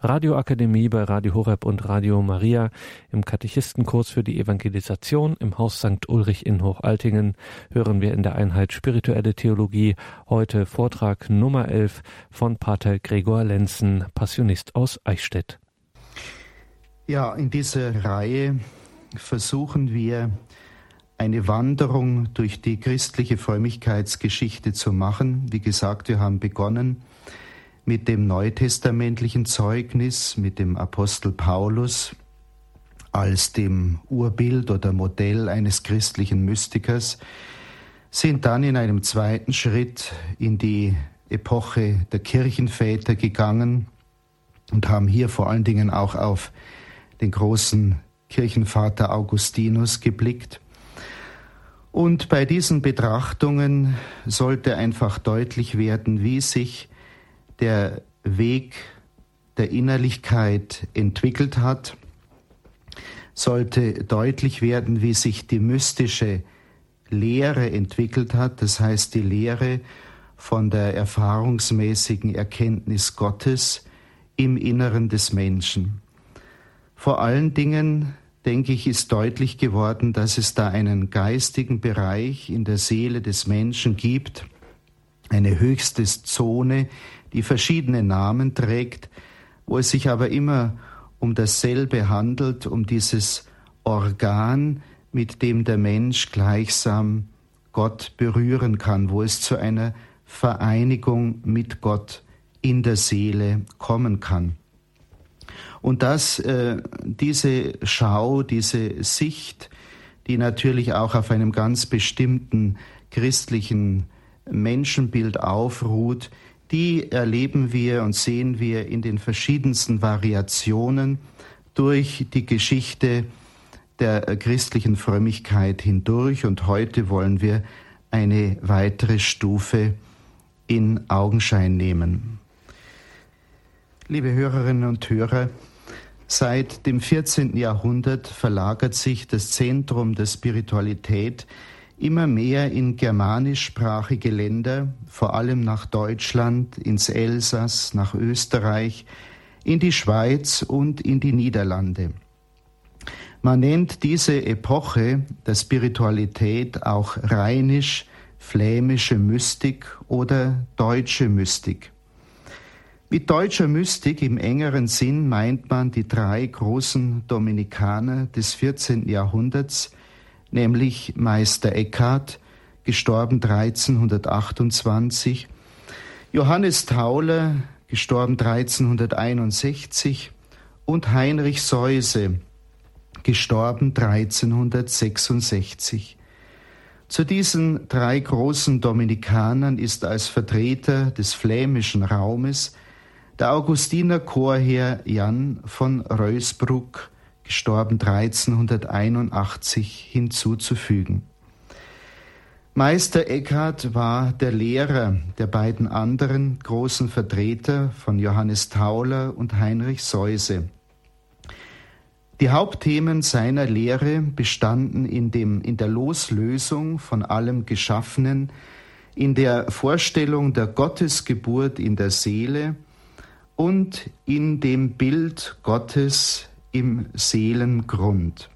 Radioakademie bei Radio Horeb und Radio Maria im Katechistenkurs für die Evangelisation im Haus St. Ulrich in Hochaltingen hören wir in der Einheit Spirituelle Theologie heute Vortrag Nummer 11 von Pater Gregor Lenzen, Passionist aus Eichstätt. Ja, in dieser Reihe versuchen wir eine Wanderung durch die christliche Frömmigkeitsgeschichte zu machen. Wie gesagt, wir haben begonnen mit dem neutestamentlichen Zeugnis, mit dem Apostel Paulus als dem Urbild oder Modell eines christlichen Mystikers, sind dann in einem zweiten Schritt in die Epoche der Kirchenväter gegangen und haben hier vor allen Dingen auch auf den großen Kirchenvater Augustinus geblickt. Und bei diesen Betrachtungen sollte einfach deutlich werden, wie sich der Weg der Innerlichkeit entwickelt hat, sollte deutlich werden, wie sich die mystische Lehre entwickelt hat, das heißt die Lehre von der erfahrungsmäßigen Erkenntnis Gottes im Inneren des Menschen. Vor allen Dingen, denke ich, ist deutlich geworden, dass es da einen geistigen Bereich in der Seele des Menschen gibt, eine höchste Zone, die verschiedene Namen trägt, wo es sich aber immer um dasselbe handelt, um dieses Organ, mit dem der Mensch gleichsam Gott berühren kann, wo es zu einer Vereinigung mit Gott in der Seele kommen kann. Und dass äh, diese Schau, diese Sicht, die natürlich auch auf einem ganz bestimmten christlichen Menschenbild aufruht, die erleben wir und sehen wir in den verschiedensten Variationen durch die Geschichte der christlichen Frömmigkeit hindurch. Und heute wollen wir eine weitere Stufe in Augenschein nehmen. Liebe Hörerinnen und Hörer, seit dem 14. Jahrhundert verlagert sich das Zentrum der Spiritualität immer mehr in germanischsprachige Länder, vor allem nach Deutschland, ins Elsass, nach Österreich, in die Schweiz und in die Niederlande. Man nennt diese Epoche der Spiritualität auch rheinisch, flämische Mystik oder deutsche Mystik. Mit deutscher Mystik im engeren Sinn meint man die drei großen Dominikaner des 14. Jahrhunderts, nämlich Meister Eckhart, gestorben 1328, Johannes Tauler, gestorben 1361 und Heinrich Seuse, gestorben 1366. Zu diesen drei großen Dominikanern ist als Vertreter des flämischen Raumes der Augustiner Chorherr Jan von Reusbruck gestorben 1381, hinzuzufügen. Meister Eckhart war der Lehrer der beiden anderen großen Vertreter von Johannes Tauler und Heinrich Seuse. Die Hauptthemen seiner Lehre bestanden in, dem, in der Loslösung von allem Geschaffenen, in der Vorstellung der Gottesgeburt in der Seele und in dem Bild Gottes im Seelengrund.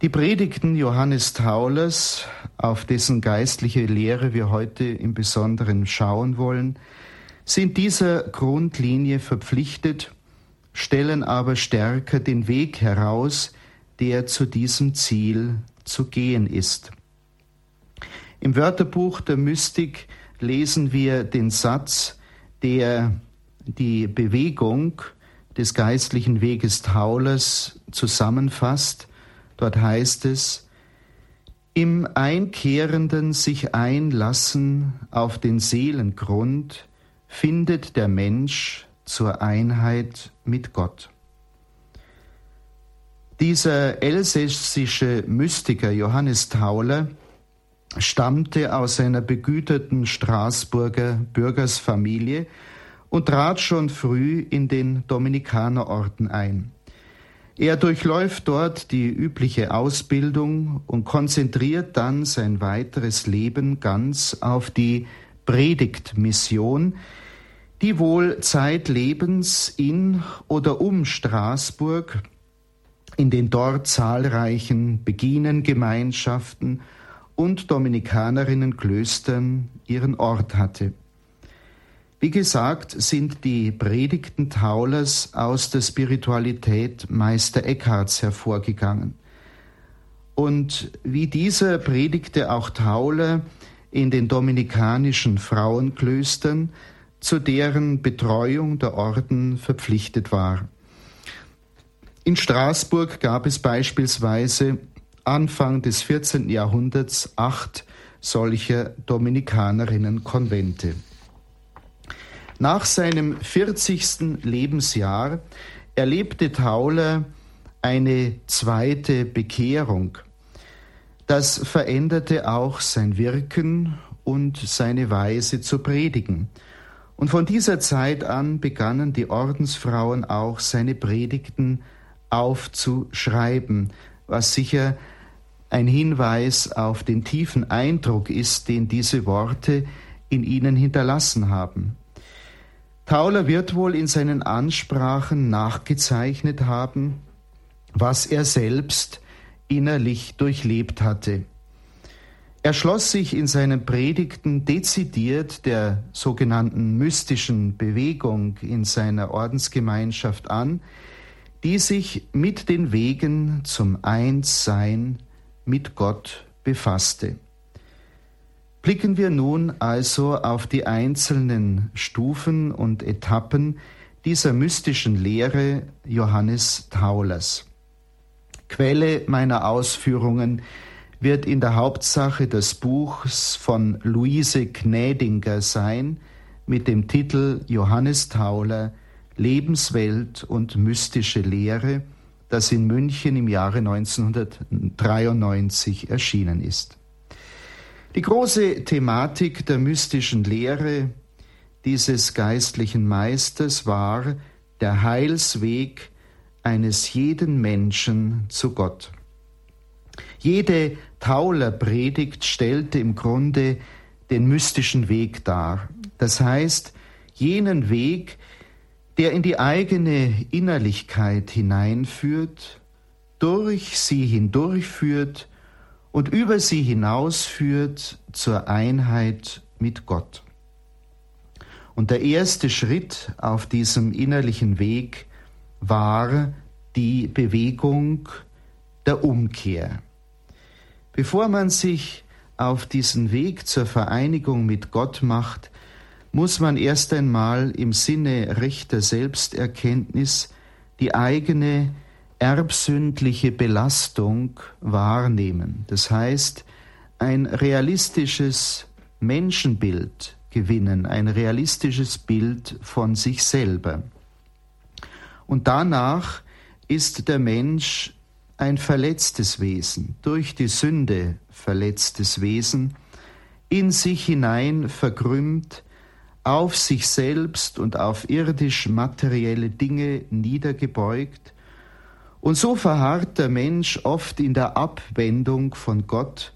Die Predigten Johannes Taulers, auf dessen geistliche Lehre wir heute im Besonderen schauen wollen, sind dieser Grundlinie verpflichtet, stellen aber stärker den Weg heraus, der zu diesem Ziel zu gehen ist. Im Wörterbuch der Mystik lesen wir den Satz, der die Bewegung des geistlichen Weges Taulers zusammenfasst. Dort heißt es, im einkehrenden sich einlassen auf den Seelengrund findet der Mensch zur Einheit mit Gott. Dieser elsässische Mystiker Johannes Tauler stammte aus einer begüterten Straßburger Bürgersfamilie und trat schon früh in den Dominikanerorden ein. Er durchläuft dort die übliche Ausbildung und konzentriert dann sein weiteres Leben ganz auf die Predigtmission, die wohl zeitlebens in oder um Straßburg in den dort zahlreichen Beginengemeinschaften und Dominikanerinnenklöstern ihren Ort hatte. Wie gesagt, sind die Predigten Taulers aus der Spiritualität Meister Eckharts hervorgegangen. Und wie dieser predigte auch Tauler in den dominikanischen Frauenklöstern, zu deren Betreuung der Orden verpflichtet war. In Straßburg gab es beispielsweise Anfang des 14. Jahrhunderts acht solcher Dominikanerinnenkonvente. Nach seinem 40. Lebensjahr erlebte Tauler eine zweite Bekehrung. Das veränderte auch sein Wirken und seine Weise zu predigen. Und von dieser Zeit an begannen die Ordensfrauen auch seine Predigten aufzuschreiben, was sicher ein Hinweis auf den tiefen Eindruck ist, den diese Worte in ihnen hinterlassen haben. Tauler wird wohl in seinen Ansprachen nachgezeichnet haben, was er selbst innerlich durchlebt hatte. Er schloss sich in seinen Predigten dezidiert der sogenannten mystischen Bewegung in seiner Ordensgemeinschaft an, die sich mit den Wegen zum Einssein mit Gott befasste. Blicken wir nun also auf die einzelnen Stufen und Etappen dieser mystischen Lehre Johannes Taulers. Quelle meiner Ausführungen wird in der Hauptsache das Buch von Luise Gnädinger sein mit dem Titel Johannes Tauler Lebenswelt und mystische Lehre, das in München im Jahre 1993 erschienen ist. Die große Thematik der mystischen Lehre dieses geistlichen Meisters war der Heilsweg eines jeden Menschen zu Gott. Jede Tauler-Predigt stellte im Grunde den mystischen Weg dar. Das heißt, jenen Weg, der in die eigene Innerlichkeit hineinführt, durch sie hindurchführt und über sie hinausführt zur Einheit mit Gott. Und der erste Schritt auf diesem innerlichen Weg war die Bewegung der Umkehr. Bevor man sich auf diesen Weg zur Vereinigung mit Gott macht, muss man erst einmal im Sinne rechter Selbsterkenntnis die eigene erbsündliche Belastung wahrnehmen. Das heißt, ein realistisches Menschenbild gewinnen, ein realistisches Bild von sich selber. Und danach ist der Mensch ein verletztes Wesen, durch die Sünde verletztes Wesen, in sich hinein verkrümmt, auf sich selbst und auf irdisch materielle Dinge niedergebeugt, und so verharrt der Mensch oft in der Abwendung von Gott,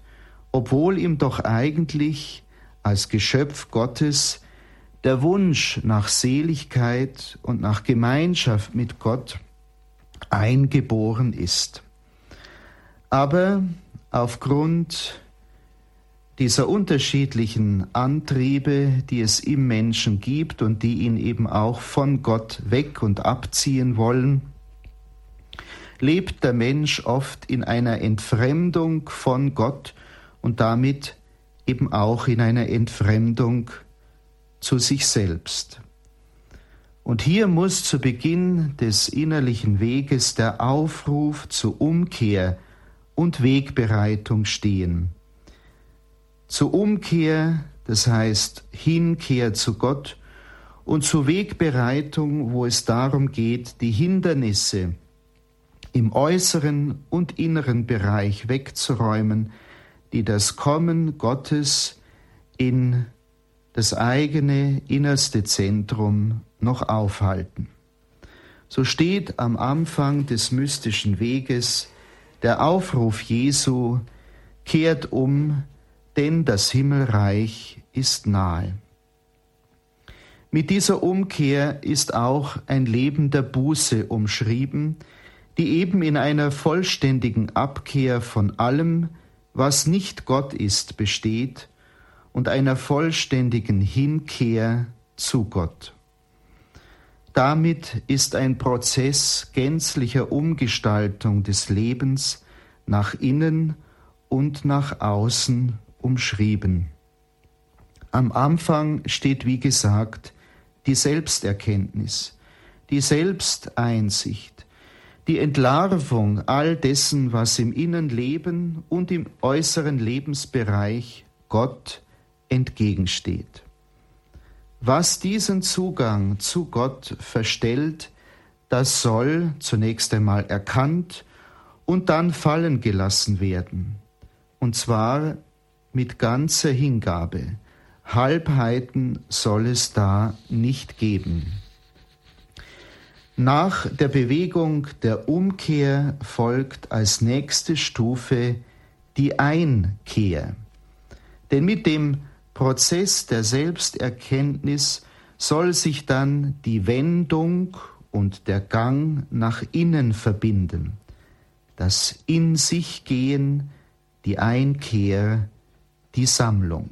obwohl ihm doch eigentlich als Geschöpf Gottes der Wunsch nach Seligkeit und nach Gemeinschaft mit Gott eingeboren ist. Aber aufgrund dieser unterschiedlichen Antriebe, die es im Menschen gibt und die ihn eben auch von Gott weg und abziehen wollen, lebt der Mensch oft in einer Entfremdung von Gott und damit eben auch in einer Entfremdung zu sich selbst. Und hier muss zu Beginn des innerlichen Weges der Aufruf zur Umkehr und Wegbereitung stehen. Zur Umkehr, das heißt Hinkehr zu Gott, und zur Wegbereitung, wo es darum geht, die Hindernisse im äußeren und inneren Bereich wegzuräumen, die das Kommen Gottes in das eigene innerste Zentrum noch aufhalten. So steht am Anfang des mystischen Weges der Aufruf Jesu, kehrt um, denn das Himmelreich ist nahe. Mit dieser Umkehr ist auch ein Leben der Buße umschrieben, die eben in einer vollständigen Abkehr von allem, was nicht Gott ist, besteht und einer vollständigen Hinkehr zu Gott. Damit ist ein Prozess gänzlicher Umgestaltung des Lebens nach innen und nach außen umschrieben. Am Anfang steht, wie gesagt, die Selbsterkenntnis, die Selbsteinsicht, die Entlarvung all dessen, was im Innenleben und im äußeren Lebensbereich Gott entgegensteht. Was diesen Zugang zu Gott verstellt, das soll zunächst einmal erkannt und dann fallen gelassen werden, und zwar mit ganzer Hingabe, Halbheiten soll es da nicht geben. Nach der Bewegung der Umkehr folgt als nächste Stufe die Einkehr. Denn mit dem Prozess der Selbsterkenntnis soll sich dann die Wendung und der Gang nach innen verbinden, das In sich gehen, die Einkehr, die Sammlung.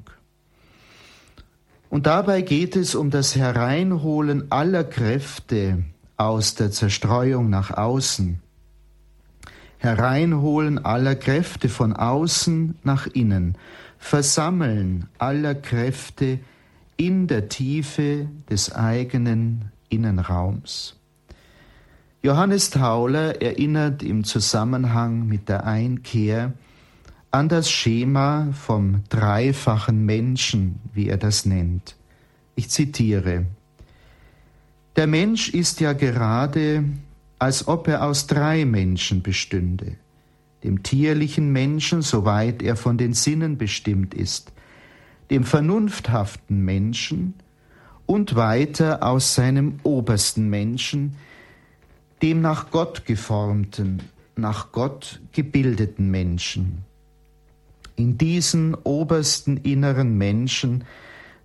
Und dabei geht es um das Hereinholen aller Kräfte aus der Zerstreuung nach außen. Hereinholen aller Kräfte von außen nach innen. Versammeln aller Kräfte in der Tiefe des eigenen Innenraums. Johannes Tauler erinnert im Zusammenhang mit der Einkehr an das Schema vom dreifachen Menschen, wie er das nennt. Ich zitiere. Der Mensch ist ja gerade, als ob er aus drei Menschen bestünde. Dem tierlichen Menschen, soweit er von den Sinnen bestimmt ist, dem vernunfthaften Menschen und weiter aus seinem obersten Menschen, dem nach Gott geformten, nach Gott gebildeten Menschen. In diesen obersten inneren Menschen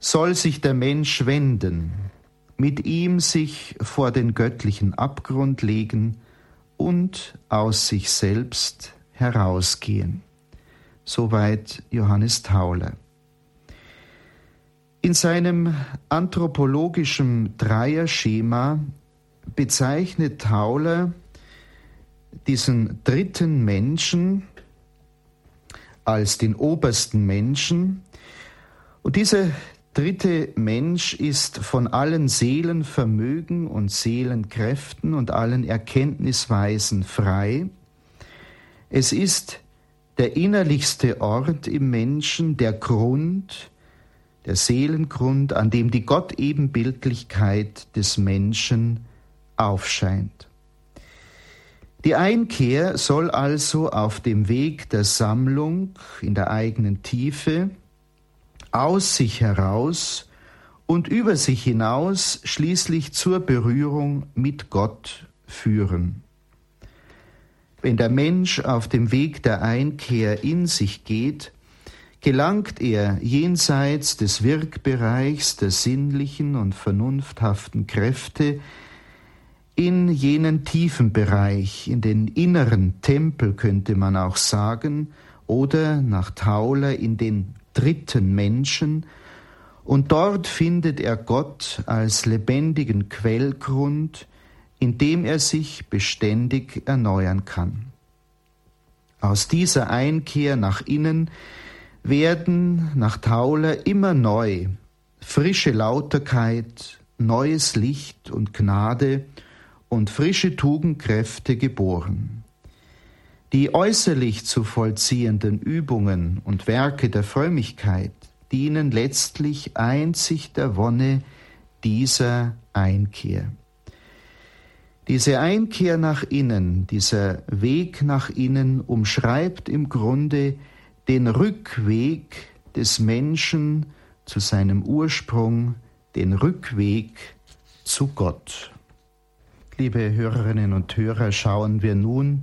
soll sich der Mensch wenden, mit ihm sich vor den göttlichen Abgrund legen und aus sich selbst herausgehen. Soweit Johannes Tauler. In seinem anthropologischen Dreierschema bezeichnet Tauler diesen dritten Menschen als den obersten Menschen. Und dieser dritte Mensch ist von allen Seelenvermögen und Seelenkräften und allen Erkenntnisweisen frei. Es ist der innerlichste Ort im Menschen, der Grund, der Seelengrund, an dem die Gottebenbildlichkeit des Menschen aufscheint. Die Einkehr soll also auf dem Weg der Sammlung in der eigenen Tiefe aus sich heraus und über sich hinaus schließlich zur Berührung mit Gott führen. Wenn der Mensch auf dem Weg der Einkehr in sich geht, gelangt er jenseits des Wirkbereichs der sinnlichen und vernunfthaften Kräfte in jenen tiefen Bereich, in den inneren Tempel könnte man auch sagen, oder nach Tauler in den dritten Menschen, und dort findet er Gott als lebendigen Quellgrund, in dem er sich beständig erneuern kann. Aus dieser Einkehr nach innen werden nach Tauler immer neu frische Lauterkeit, neues Licht und Gnade und frische Tugendkräfte geboren. Die äußerlich zu vollziehenden Übungen und Werke der Frömmigkeit dienen letztlich einzig der Wonne dieser Einkehr. Diese Einkehr nach innen, dieser Weg nach innen umschreibt im Grunde den Rückweg des Menschen zu seinem Ursprung, den Rückweg zu Gott. Liebe Hörerinnen und Hörer, schauen wir nun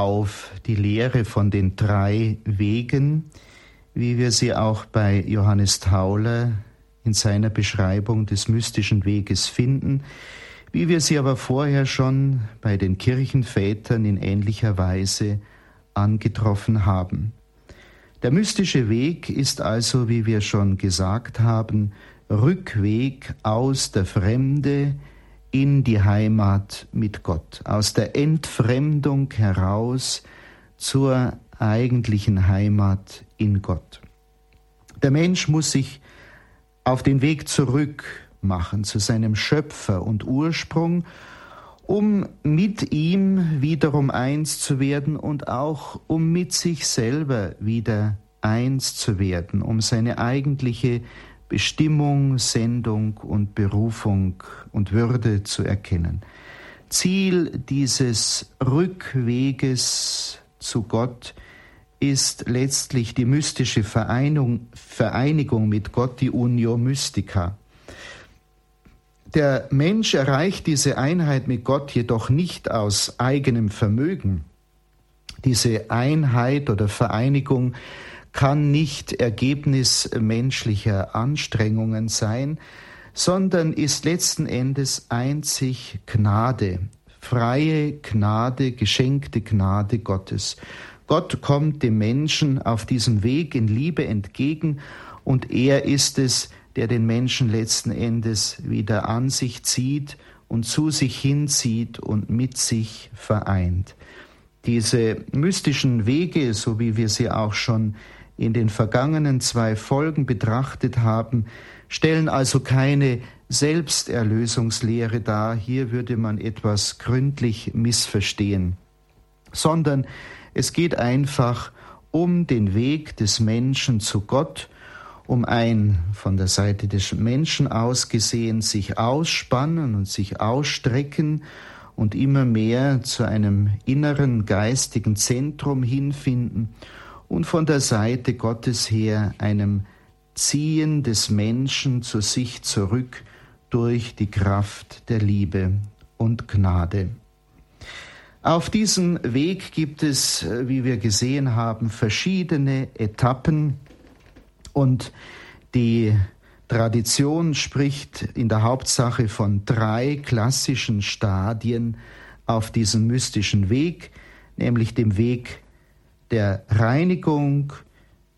auf die Lehre von den drei Wegen, wie wir sie auch bei Johannes Tauler in seiner Beschreibung des mystischen Weges finden, wie wir sie aber vorher schon bei den Kirchenvätern in ähnlicher Weise angetroffen haben. Der mystische Weg ist also, wie wir schon gesagt haben, Rückweg aus der Fremde in die Heimat mit Gott, aus der Entfremdung heraus zur eigentlichen Heimat in Gott. Der Mensch muss sich auf den Weg zurück machen zu seinem Schöpfer und Ursprung, um mit ihm wiederum eins zu werden und auch um mit sich selber wieder eins zu werden, um seine eigentliche Bestimmung, Sendung und Berufung und Würde zu erkennen. Ziel dieses Rückweges zu Gott ist letztlich die mystische Vereinigung, Vereinigung mit Gott, die Unio Mystica. Der Mensch erreicht diese Einheit mit Gott jedoch nicht aus eigenem Vermögen. Diese Einheit oder Vereinigung kann nicht Ergebnis menschlicher Anstrengungen sein, sondern ist letzten Endes einzig Gnade, freie Gnade, geschenkte Gnade Gottes. Gott kommt dem Menschen auf diesem Weg in Liebe entgegen und er ist es, der den Menschen letzten Endes wieder an sich zieht und zu sich hinzieht und mit sich vereint. Diese mystischen Wege, so wie wir sie auch schon in den vergangenen zwei Folgen betrachtet haben, stellen also keine Selbsterlösungslehre dar, hier würde man etwas gründlich missverstehen, sondern es geht einfach um den Weg des Menschen zu Gott, um ein von der Seite des Menschen aus gesehen sich ausspannen und sich ausstrecken und immer mehr zu einem inneren geistigen Zentrum hinfinden und von der Seite Gottes her einem Ziehen des Menschen zu sich zurück durch die Kraft der Liebe und Gnade. Auf diesem Weg gibt es, wie wir gesehen haben, verschiedene Etappen und die Tradition spricht in der Hauptsache von drei klassischen Stadien auf diesem mystischen Weg, nämlich dem Weg der Reinigung,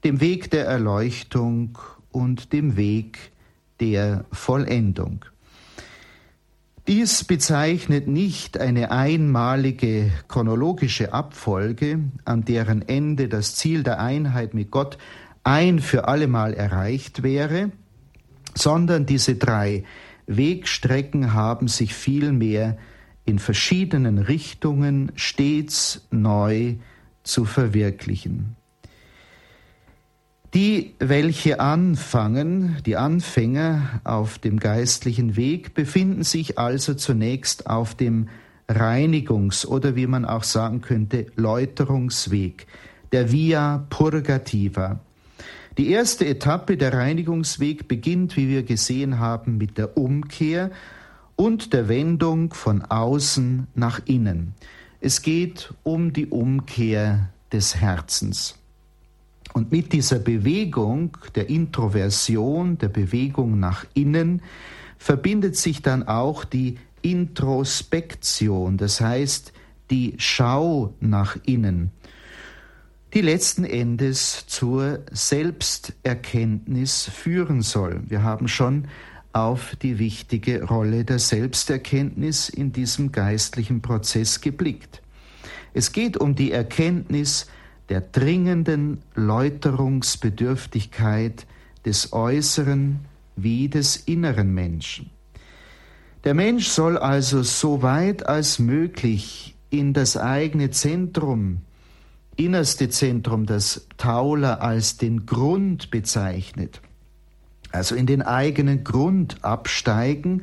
dem Weg der Erleuchtung und dem Weg der Vollendung. Dies bezeichnet nicht eine einmalige chronologische Abfolge, an deren Ende das Ziel der Einheit mit Gott ein für allemal erreicht wäre, sondern diese drei Wegstrecken haben sich vielmehr in verschiedenen Richtungen stets neu zu verwirklichen. Die, welche anfangen, die Anfänger auf dem geistlichen Weg, befinden sich also zunächst auf dem Reinigungs- oder wie man auch sagen könnte, Läuterungsweg, der Via Purgativa. Die erste Etappe der Reinigungsweg beginnt, wie wir gesehen haben, mit der Umkehr und der Wendung von außen nach innen. Es geht um die Umkehr des Herzens. Und mit dieser Bewegung der Introversion, der Bewegung nach innen, verbindet sich dann auch die Introspektion, das heißt die Schau nach innen, die letzten Endes zur Selbsterkenntnis führen soll. Wir haben schon auf die wichtige Rolle der Selbsterkenntnis in diesem geistlichen Prozess geblickt. Es geht um die Erkenntnis der dringenden Läuterungsbedürftigkeit des äußeren wie des inneren Menschen. Der Mensch soll also so weit als möglich in das eigene Zentrum, innerste Zentrum, das Tauler als den Grund bezeichnet, also in den eigenen Grund absteigen,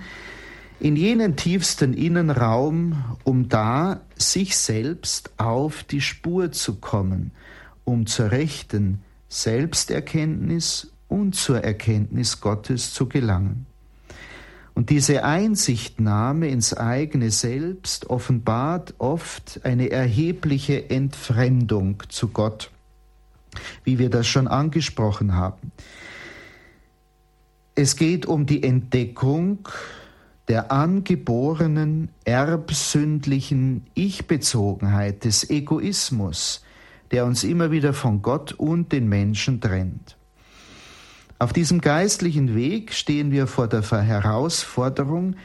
in jenen tiefsten Innenraum, um da sich selbst auf die Spur zu kommen, um zur rechten Selbsterkenntnis und zur Erkenntnis Gottes zu gelangen. Und diese Einsichtnahme ins eigene Selbst offenbart oft eine erhebliche Entfremdung zu Gott, wie wir das schon angesprochen haben. Es geht um die Entdeckung der angeborenen erbsündlichen Ich-Bezogenheit, des Egoismus, der uns immer wieder von Gott und den Menschen trennt. Auf diesem geistlichen Weg stehen wir vor der Herausforderung,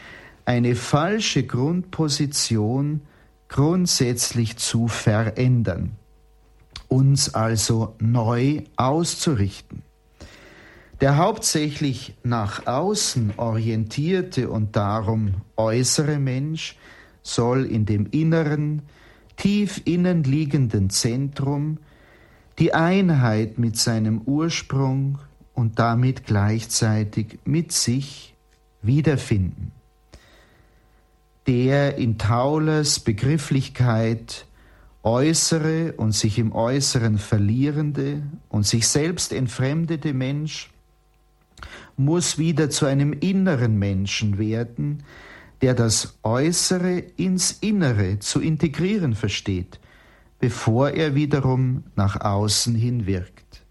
eine falsche Grundposition grundsätzlich zu verändern, uns also neu auszurichten. Der hauptsächlich nach außen orientierte und darum äußere Mensch soll in dem inneren, tief innen liegenden Zentrum die Einheit mit seinem Ursprung und damit gleichzeitig mit sich wiederfinden. Der in Taulers Begrifflichkeit äußere und sich im Äußeren verlierende und sich selbst entfremdete Mensch muss wieder zu einem inneren Menschen werden, der das Äußere ins Innere zu integrieren versteht, bevor er wiederum nach außen hin wirkt.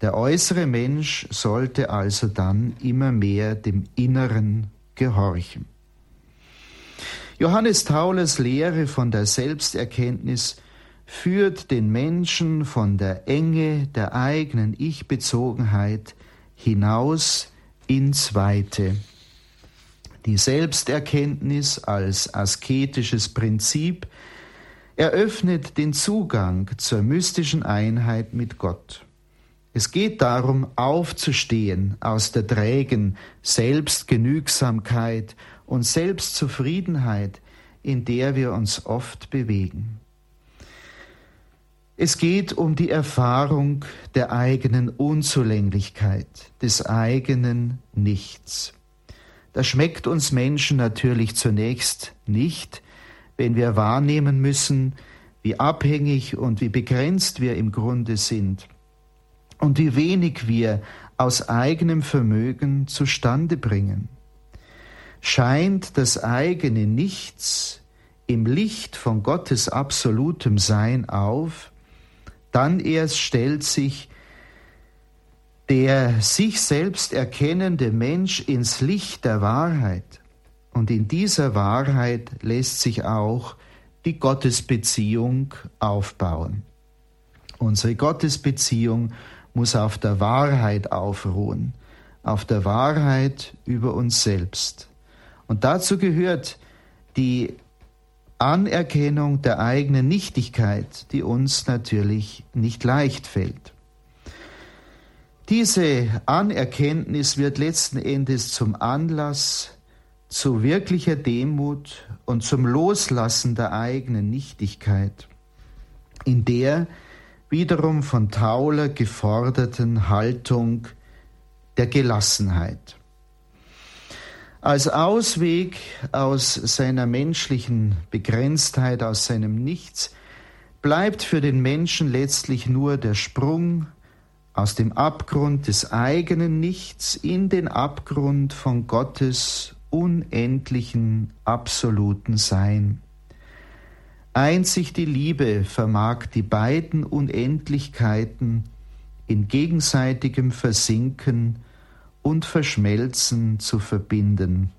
Der äußere Mensch sollte also dann immer mehr dem Inneren gehorchen. Johannes Taulers Lehre von der Selbsterkenntnis führt den Menschen von der Enge der eigenen Ich-Bezogenheit hinaus ins Weite. Die Selbsterkenntnis als asketisches Prinzip eröffnet den Zugang zur mystischen Einheit mit Gott. Es geht darum, aufzustehen aus der trägen Selbstgenügsamkeit und Selbstzufriedenheit, in der wir uns oft bewegen. Es geht um die Erfahrung der eigenen Unzulänglichkeit, des eigenen Nichts. Das schmeckt uns Menschen natürlich zunächst nicht, wenn wir wahrnehmen müssen, wie abhängig und wie begrenzt wir im Grunde sind und wie wenig wir aus eigenem Vermögen zustande bringen. Scheint das eigene Nichts im Licht von Gottes absolutem Sein auf, dann erst stellt sich der sich selbst erkennende Mensch ins Licht der Wahrheit. Und in dieser Wahrheit lässt sich auch die Gottesbeziehung aufbauen. Unsere Gottesbeziehung muss auf der Wahrheit aufruhen, auf der Wahrheit über uns selbst. Und dazu gehört die Anerkennung der eigenen Nichtigkeit, die uns natürlich nicht leicht fällt. Diese Anerkenntnis wird letzten Endes zum Anlass zu wirklicher Demut und zum Loslassen der eigenen Nichtigkeit, in der wiederum von Tauler geforderten Haltung der Gelassenheit. Als Ausweg aus seiner menschlichen Begrenztheit, aus seinem Nichts, bleibt für den Menschen letztlich nur der Sprung aus dem Abgrund des eigenen Nichts in den Abgrund von Gottes unendlichen, absoluten Sein. Einzig die Liebe vermag die beiden Unendlichkeiten in gegenseitigem Versinken und Verschmelzen zu verbinden.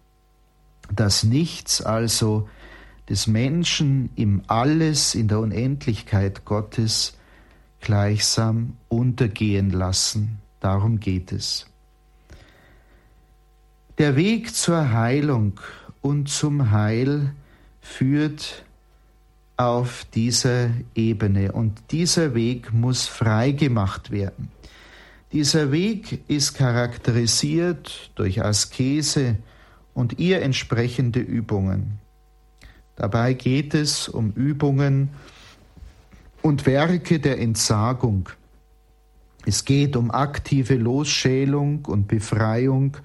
Das Nichts also des Menschen im Alles in der Unendlichkeit Gottes gleichsam untergehen lassen. Darum geht es. Der Weg zur Heilung und zum Heil führt auf dieser Ebene und dieser Weg muss frei gemacht werden. Dieser Weg ist charakterisiert durch Askese und ihr entsprechende Übungen. Dabei geht es um Übungen und Werke der Entsagung. Es geht um aktive Losschälung und Befreiung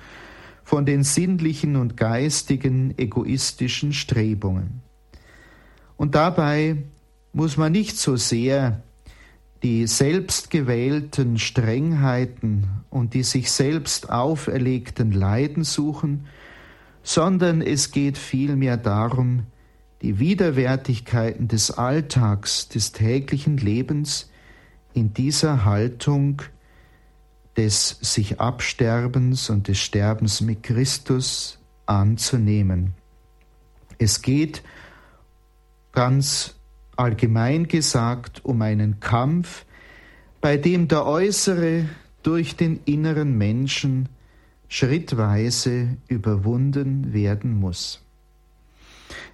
von den sinnlichen und geistigen egoistischen Strebungen. Und dabei muss man nicht so sehr die selbstgewählten Strengheiten und die sich selbst auferlegten Leiden suchen, sondern es geht vielmehr darum, die Widerwärtigkeiten des Alltags, des täglichen Lebens in dieser Haltung des sich Absterbens und des Sterbens mit Christus anzunehmen. Es geht ganz allgemein gesagt um einen Kampf, bei dem der äußere durch den inneren Menschen schrittweise überwunden werden muss.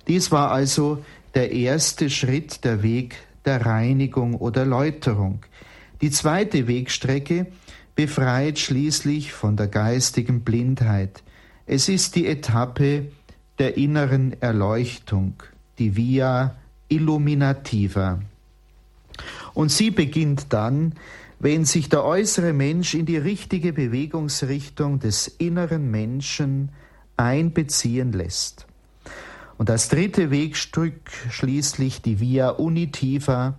Dies war also der erste Schritt, der Weg der Reinigung oder Läuterung. Die zweite Wegstrecke befreit schließlich von der geistigen Blindheit. Es ist die Etappe der inneren Erleuchtung, die Via Illuminativa. Und sie beginnt dann, wenn sich der äußere Mensch in die richtige Bewegungsrichtung des inneren Menschen einbeziehen lässt. Und das dritte Wegstück, schließlich die Via Unitiva,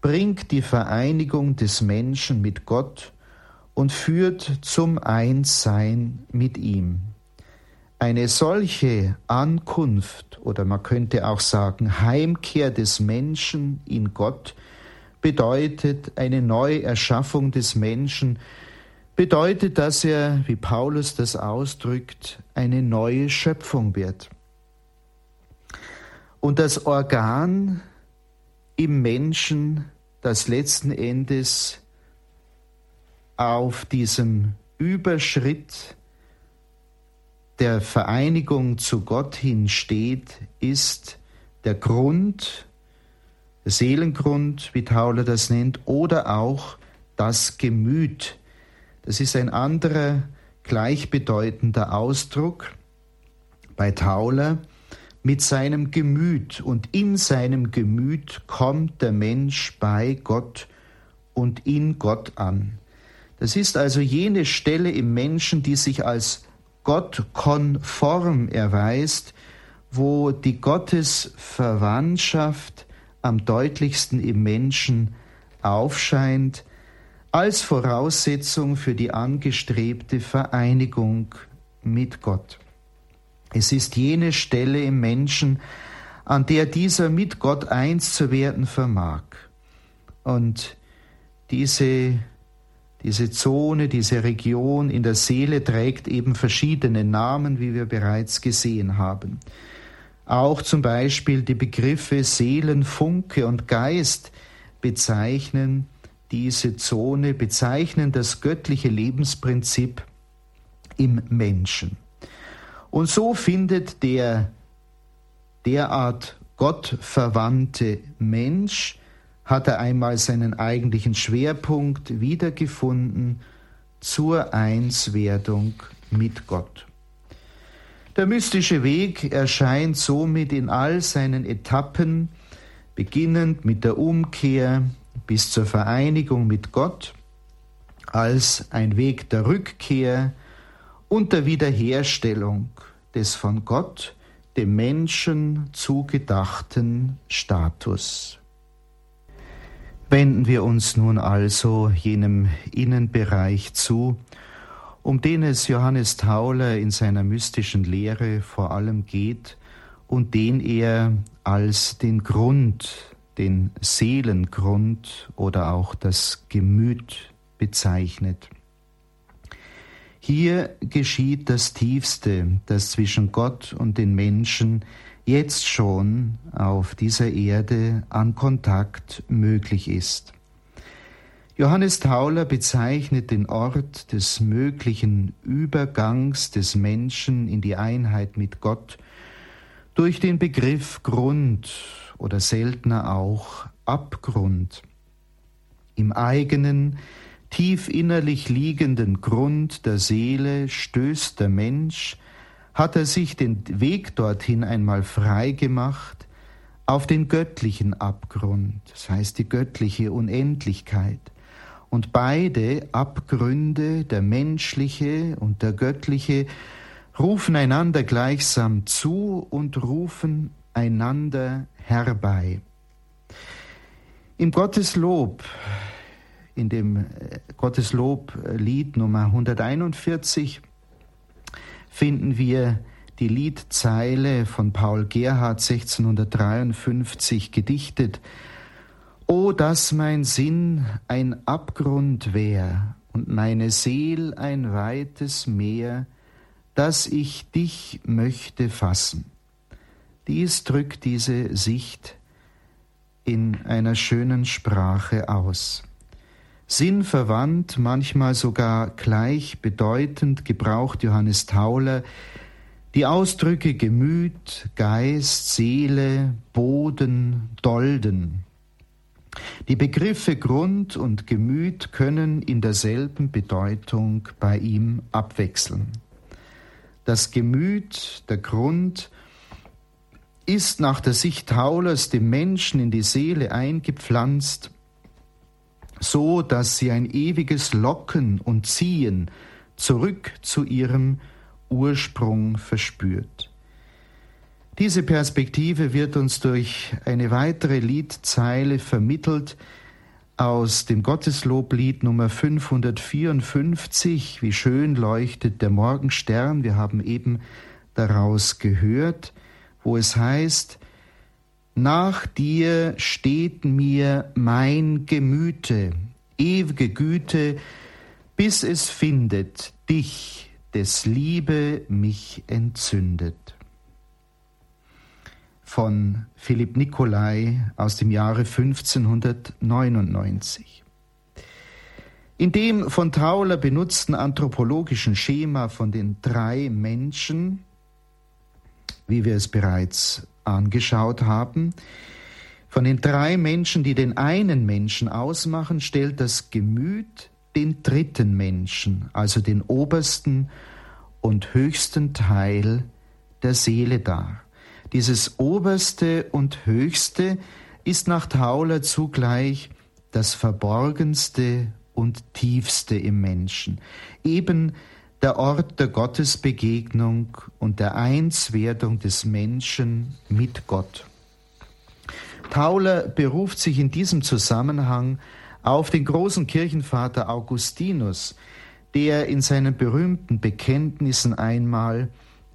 bringt die Vereinigung des Menschen mit Gott und führt zum Einssein mit ihm. Eine solche Ankunft oder man könnte auch sagen Heimkehr des Menschen in Gott bedeutet eine Neuerschaffung des Menschen, bedeutet, dass er, wie Paulus das ausdrückt, eine neue Schöpfung wird. Und das Organ im Menschen, das letzten Endes auf diesem Überschritt der Vereinigung zu Gott hin steht, ist der Grund, der Seelengrund, wie Tauler das nennt, oder auch das Gemüt. Das ist ein anderer gleichbedeutender Ausdruck bei Tauler mit seinem Gemüt und in seinem Gemüt kommt der Mensch bei Gott und in Gott an. Das ist also jene Stelle im Menschen, die sich als gottkonform erweist, wo die Gottesverwandtschaft am deutlichsten im Menschen aufscheint, als Voraussetzung für die angestrebte Vereinigung mit Gott. Es ist jene Stelle im Menschen, an der dieser mit Gott eins zu werden vermag. Und diese, diese Zone, diese Region in der Seele trägt eben verschiedene Namen, wie wir bereits gesehen haben. Auch zum Beispiel die Begriffe Seelenfunke und Geist bezeichnen diese Zone, bezeichnen das göttliche Lebensprinzip im Menschen. Und so findet der derart gottverwandte Mensch, hat er einmal seinen eigentlichen Schwerpunkt wiedergefunden zur Einswerdung mit Gott. Der mystische Weg erscheint somit in all seinen Etappen, beginnend mit der Umkehr bis zur Vereinigung mit Gott, als ein Weg der Rückkehr, und der Wiederherstellung des von Gott dem Menschen zugedachten Status. Wenden wir uns nun also jenem Innenbereich zu, um den es Johannes Tauler in seiner mystischen Lehre vor allem geht und den er als den Grund, den Seelengrund oder auch das Gemüt bezeichnet. Hier geschieht das Tiefste, das zwischen Gott und den Menschen jetzt schon auf dieser Erde an Kontakt möglich ist. Johannes Tauler bezeichnet den Ort des möglichen Übergangs des Menschen in die Einheit mit Gott durch den Begriff Grund oder seltener auch Abgrund. Im eigenen, tief innerlich liegenden Grund der Seele stößt der Mensch, hat er sich den Weg dorthin einmal frei gemacht, auf den göttlichen Abgrund, das heißt die göttliche Unendlichkeit. Und beide Abgründe, der menschliche und der göttliche, rufen einander gleichsam zu und rufen einander herbei. Im Gotteslob in dem äh, Gottesloblied Nummer 141 finden wir die Liedzeile von Paul Gerhard 1653 gedichtet. O, dass mein Sinn ein Abgrund wär und meine Seel ein weites Meer, dass ich dich möchte fassen. Dies drückt diese Sicht in einer schönen Sprache aus. Sinnverwandt, manchmal sogar gleichbedeutend gebraucht Johannes Tauler die Ausdrücke Gemüt, Geist, Seele, Boden, Dolden. Die Begriffe Grund und Gemüt können in derselben Bedeutung bei ihm abwechseln. Das Gemüt, der Grund, ist nach der Sicht Taulers dem Menschen in die Seele eingepflanzt, so dass sie ein ewiges Locken und Ziehen zurück zu ihrem Ursprung verspürt. Diese Perspektive wird uns durch eine weitere Liedzeile vermittelt aus dem Gottesloblied Nummer 554, Wie schön leuchtet der Morgenstern. Wir haben eben daraus gehört, wo es heißt, nach dir steht mir mein Gemüte, ewige Güte, bis es findet dich, des Liebe mich entzündet von Philipp Nicolai aus dem Jahre 1599. In dem von Tauler benutzten anthropologischen Schema von den drei Menschen, wie wir es bereits angeschaut haben, von den drei Menschen, die den einen Menschen ausmachen, stellt das Gemüt den dritten Menschen, also den obersten und höchsten Teil der Seele dar. Dieses Oberste und Höchste ist nach Tauler zugleich das Verborgenste und Tiefste im Menschen, eben der Ort der Gottesbegegnung und der Einswerdung des Menschen mit Gott. Tauler beruft sich in diesem Zusammenhang auf den großen Kirchenvater Augustinus, der in seinen berühmten Bekenntnissen einmal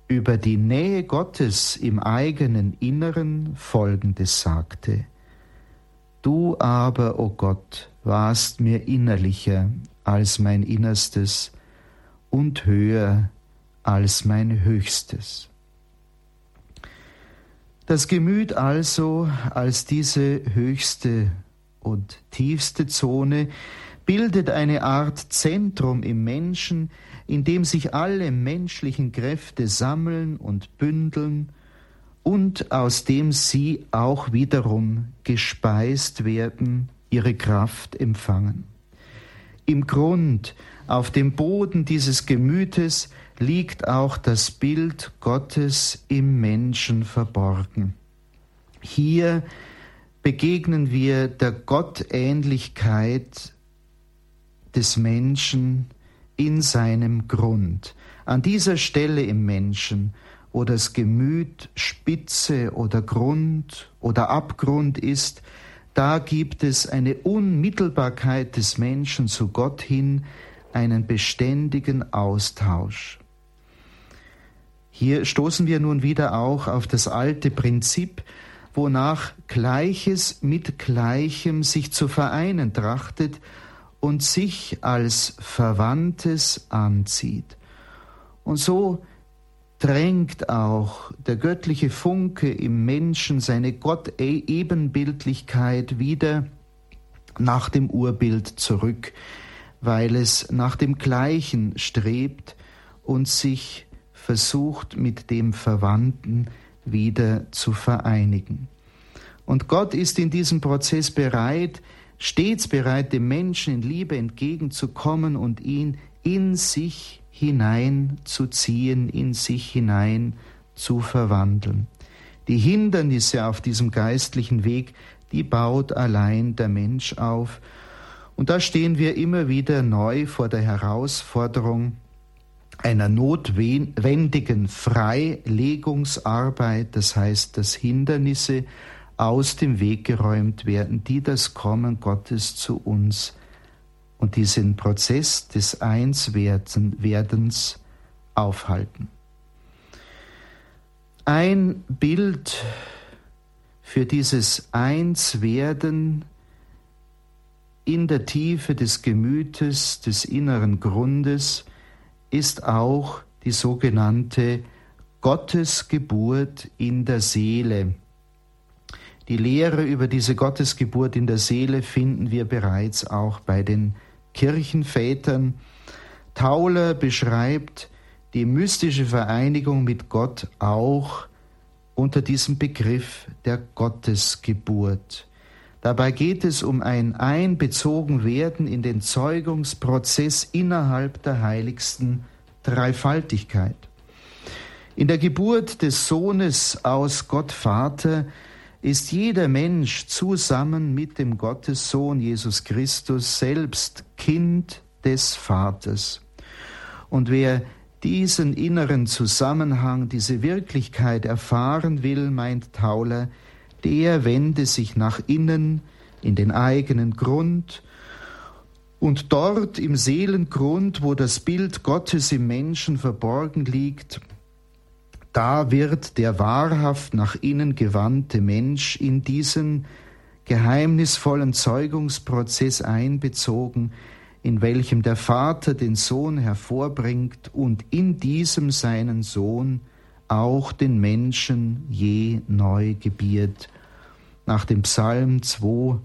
über die Nähe Gottes im eigenen Inneren Folgendes sagte. Du aber, o oh Gott, warst mir innerlicher als mein Innerstes und höher als mein Höchstes. Das Gemüt also als diese höchste und tiefste Zone bildet eine Art Zentrum im Menschen, in dem sich alle menschlichen Kräfte sammeln und bündeln und aus dem sie auch wiederum gespeist werden, ihre Kraft empfangen. Im Grund, auf dem Boden dieses Gemütes liegt auch das Bild Gottes im Menschen verborgen. Hier begegnen wir der Gottähnlichkeit des Menschen in seinem Grund. An dieser Stelle im Menschen, wo das Gemüt Spitze oder Grund oder Abgrund ist, da gibt es eine Unmittelbarkeit des Menschen zu Gott hin, einen beständigen Austausch. Hier stoßen wir nun wieder auch auf das alte Prinzip, wonach Gleiches mit Gleichem sich zu vereinen trachtet und sich als Verwandtes anzieht. Und so drängt auch der göttliche Funke im Menschen seine Gott-Ebenbildlichkeit wieder nach dem Urbild zurück, weil es nach dem Gleichen strebt und sich versucht mit dem Verwandten wieder zu vereinigen. Und Gott ist in diesem Prozess bereit, stets bereit, dem Menschen in Liebe entgegenzukommen und ihn in sich hineinzuziehen, in sich hinein zu verwandeln. Die Hindernisse auf diesem geistlichen Weg, die baut allein der Mensch auf. Und da stehen wir immer wieder neu vor der Herausforderung einer notwendigen Freilegungsarbeit, das heißt, dass Hindernisse aus dem Weg geräumt werden, die das Kommen Gottes zu uns und diesen Prozess des Einswerdens aufhalten. Ein Bild für dieses Einswerden in der Tiefe des Gemütes, des inneren Grundes, ist auch die sogenannte Gottesgeburt in der Seele. Die Lehre über diese Gottesgeburt in der Seele finden wir bereits auch bei den Kirchenvätern. Tauler beschreibt die mystische Vereinigung mit Gott auch unter diesem Begriff der Gottesgeburt. Dabei geht es um ein Einbezogenwerden in den Zeugungsprozess innerhalb der heiligsten Dreifaltigkeit. In der Geburt des Sohnes aus Gott Vater ist jeder Mensch zusammen mit dem Gottessohn Jesus Christus selbst Kind des Vaters. Und wer diesen inneren Zusammenhang, diese Wirklichkeit erfahren will, meint Tauler, der wende sich nach innen in den eigenen Grund. Und dort im Seelengrund, wo das Bild Gottes im Menschen verborgen liegt, da wird der wahrhaft nach innen gewandte Mensch in diesen geheimnisvollen Zeugungsprozess einbezogen, in welchem der Vater den Sohn hervorbringt und in diesem seinen Sohn auch den Menschen je neu gebiert. Nach dem Psalm 2,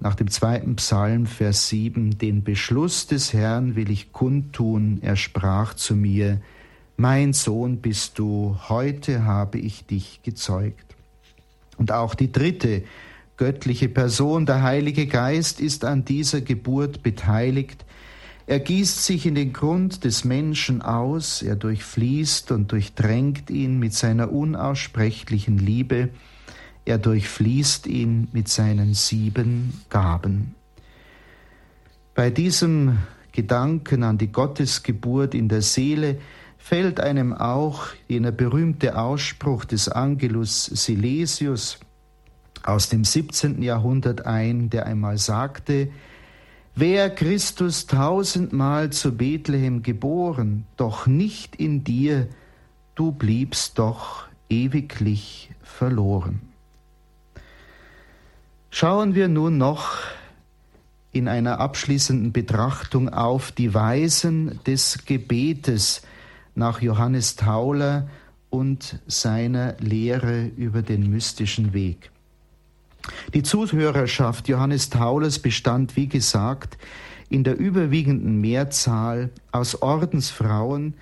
nach dem zweiten Psalm, Vers 7, den Beschluss des Herrn will ich kundtun, er sprach zu mir, mein Sohn bist du, heute habe ich dich gezeugt. Und auch die dritte göttliche Person, der Heilige Geist, ist an dieser Geburt beteiligt. Er gießt sich in den Grund des Menschen aus, er durchfließt und durchdrängt ihn mit seiner unaussprechlichen Liebe, er durchfließt ihn mit seinen sieben Gaben. Bei diesem Gedanken an die Gottesgeburt in der Seele fällt einem auch jener berühmte Ausspruch des Angelus Silesius aus dem 17. Jahrhundert ein, der einmal sagte, Wer Christus tausendmal zu Bethlehem geboren, doch nicht in dir, du bliebst doch ewiglich verloren. Schauen wir nun noch in einer abschließenden Betrachtung auf die Weisen des Gebetes, nach Johannes Tauler und seiner Lehre über den mystischen Weg. Die Zuhörerschaft Johannes Taulers bestand, wie gesagt, in der überwiegenden Mehrzahl aus Ordensfrauen,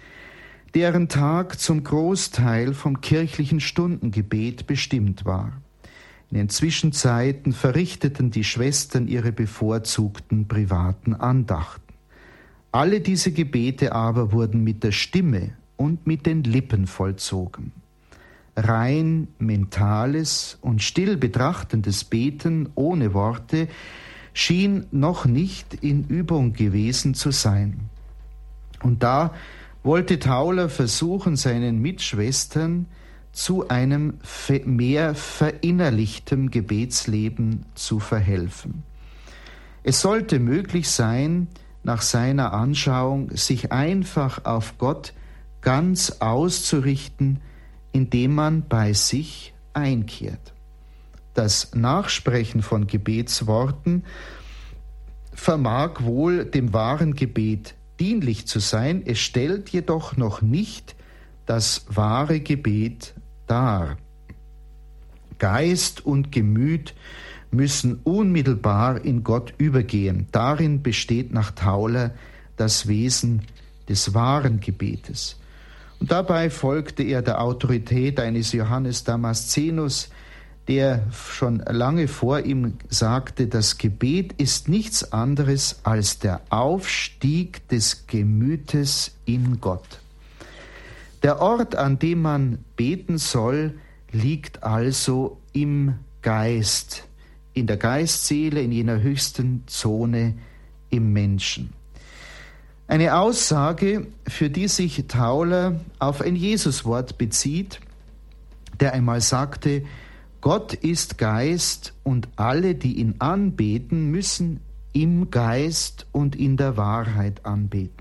deren Tag zum Großteil vom kirchlichen Stundengebet bestimmt war. In den Zwischenzeiten verrichteten die Schwestern ihre bevorzugten privaten Andachten. Alle diese Gebete aber wurden mit der Stimme und mit den Lippen vollzogen. Rein mentales und still betrachtendes Beten ohne Worte schien noch nicht in Übung gewesen zu sein. Und da wollte Tauler versuchen, seinen Mitschwestern zu einem mehr verinnerlichtem Gebetsleben zu verhelfen. Es sollte möglich sein, nach seiner Anschauung, sich einfach auf Gott ganz auszurichten, indem man bei sich einkehrt. Das Nachsprechen von Gebetsworten vermag wohl dem wahren Gebet dienlich zu sein, es stellt jedoch noch nicht das wahre Gebet dar. Geist und Gemüt müssen unmittelbar in Gott übergehen. Darin besteht nach Tauler das Wesen des wahren Gebetes. Dabei folgte er der Autorität eines Johannes Damascenus, der schon lange vor ihm sagte, das Gebet ist nichts anderes als der Aufstieg des Gemütes in Gott. Der Ort, an dem man beten soll, liegt also im Geist, in der Geistseele, in jener höchsten Zone im Menschen. Eine Aussage, für die sich Tauler auf ein Jesuswort bezieht, der einmal sagte, Gott ist Geist und alle, die ihn anbeten, müssen im Geist und in der Wahrheit anbeten.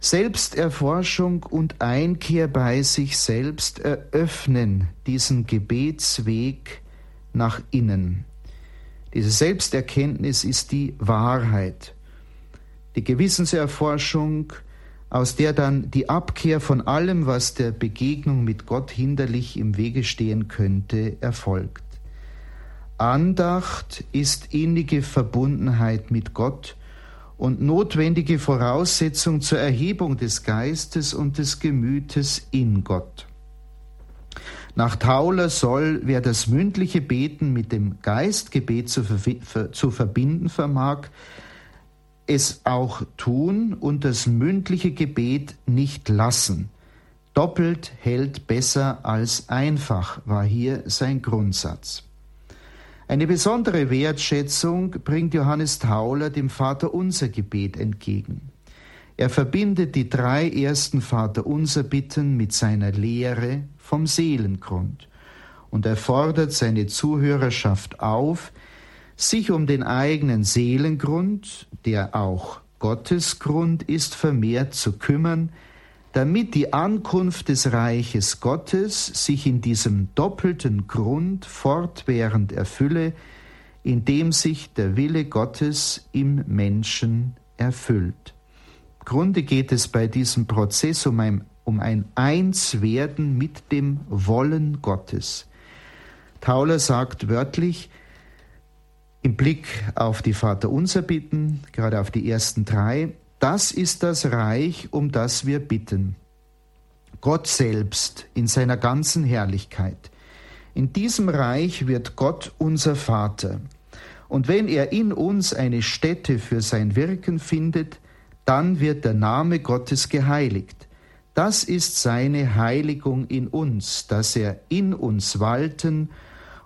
Selbsterforschung und Einkehr bei sich selbst eröffnen diesen Gebetsweg nach innen. Diese Selbsterkenntnis ist die Wahrheit. Die Gewissenserforschung, aus der dann die Abkehr von allem, was der Begegnung mit Gott hinderlich im Wege stehen könnte, erfolgt. Andacht ist innige Verbundenheit mit Gott und notwendige Voraussetzung zur Erhebung des Geistes und des Gemütes in Gott. Nach Tauler soll, wer das mündliche Beten mit dem Geistgebet zu, ver zu verbinden vermag, es auch tun und das mündliche Gebet nicht lassen. Doppelt hält besser als einfach, war hier sein Grundsatz. Eine besondere Wertschätzung bringt Johannes Tauler dem Vaterunser Gebet entgegen. Er verbindet die drei ersten Vaterunser Bitten mit seiner Lehre vom Seelengrund und er fordert seine Zuhörerschaft auf, sich um den eigenen Seelengrund, der auch Gottes Grund ist, vermehrt zu kümmern, damit die Ankunft des Reiches Gottes sich in diesem doppelten Grund fortwährend erfülle, indem sich der Wille Gottes im Menschen erfüllt. Im Grunde geht es bei diesem Prozess um ein um ein Einswerden mit dem Wollen Gottes. Tauler sagt wörtlich, im Blick auf die Vaterunser bitten, gerade auf die ersten drei, das ist das Reich, um das wir bitten. Gott selbst in seiner ganzen Herrlichkeit. In diesem Reich wird Gott unser Vater. Und wenn er in uns eine Stätte für sein Wirken findet, dann wird der Name Gottes geheiligt. Das ist seine Heiligung in uns, dass er in uns walten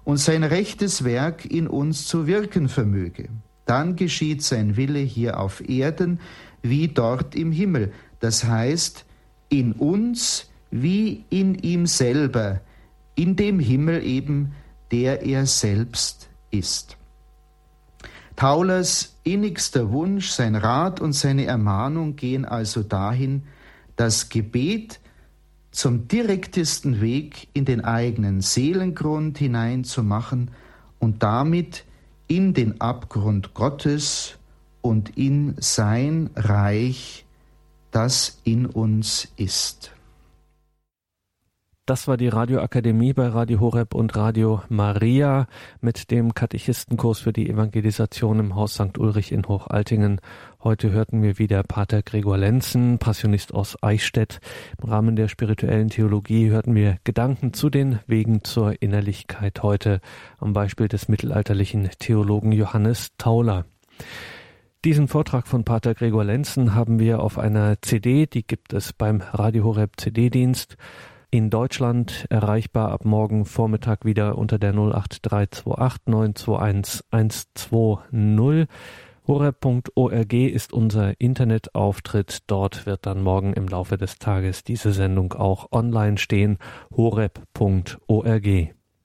und sein rechtes Werk in uns zu wirken vermöge. Dann geschieht sein Wille hier auf Erden wie dort im Himmel, das heißt in uns wie in ihm selber, in dem Himmel eben, der er selbst ist. Taulers innigster Wunsch, sein Rat und seine Ermahnung gehen also dahin, das Gebet zum direktesten Weg in den eigenen Seelengrund hineinzumachen und damit in den Abgrund Gottes und in sein Reich, das in uns ist. Das war die Radioakademie bei Radio Horeb und Radio Maria mit dem Katechistenkurs für die Evangelisation im Haus St. Ulrich in Hochaltingen. Heute hörten wir wieder Pater Gregor Lenzen, Passionist aus Eichstätt. Im Rahmen der spirituellen Theologie hörten wir Gedanken zu den Wegen zur Innerlichkeit heute am Beispiel des mittelalterlichen Theologen Johannes Tauler. Diesen Vortrag von Pater Gregor Lenzen haben wir auf einer CD, die gibt es beim Radio Horeb CD-Dienst in Deutschland erreichbar ab morgen Vormittag wieder unter der 08328 921 120. Horeb.org ist unser Internetauftritt. Dort wird dann morgen im Laufe des Tages diese Sendung auch online stehen. horeb.org.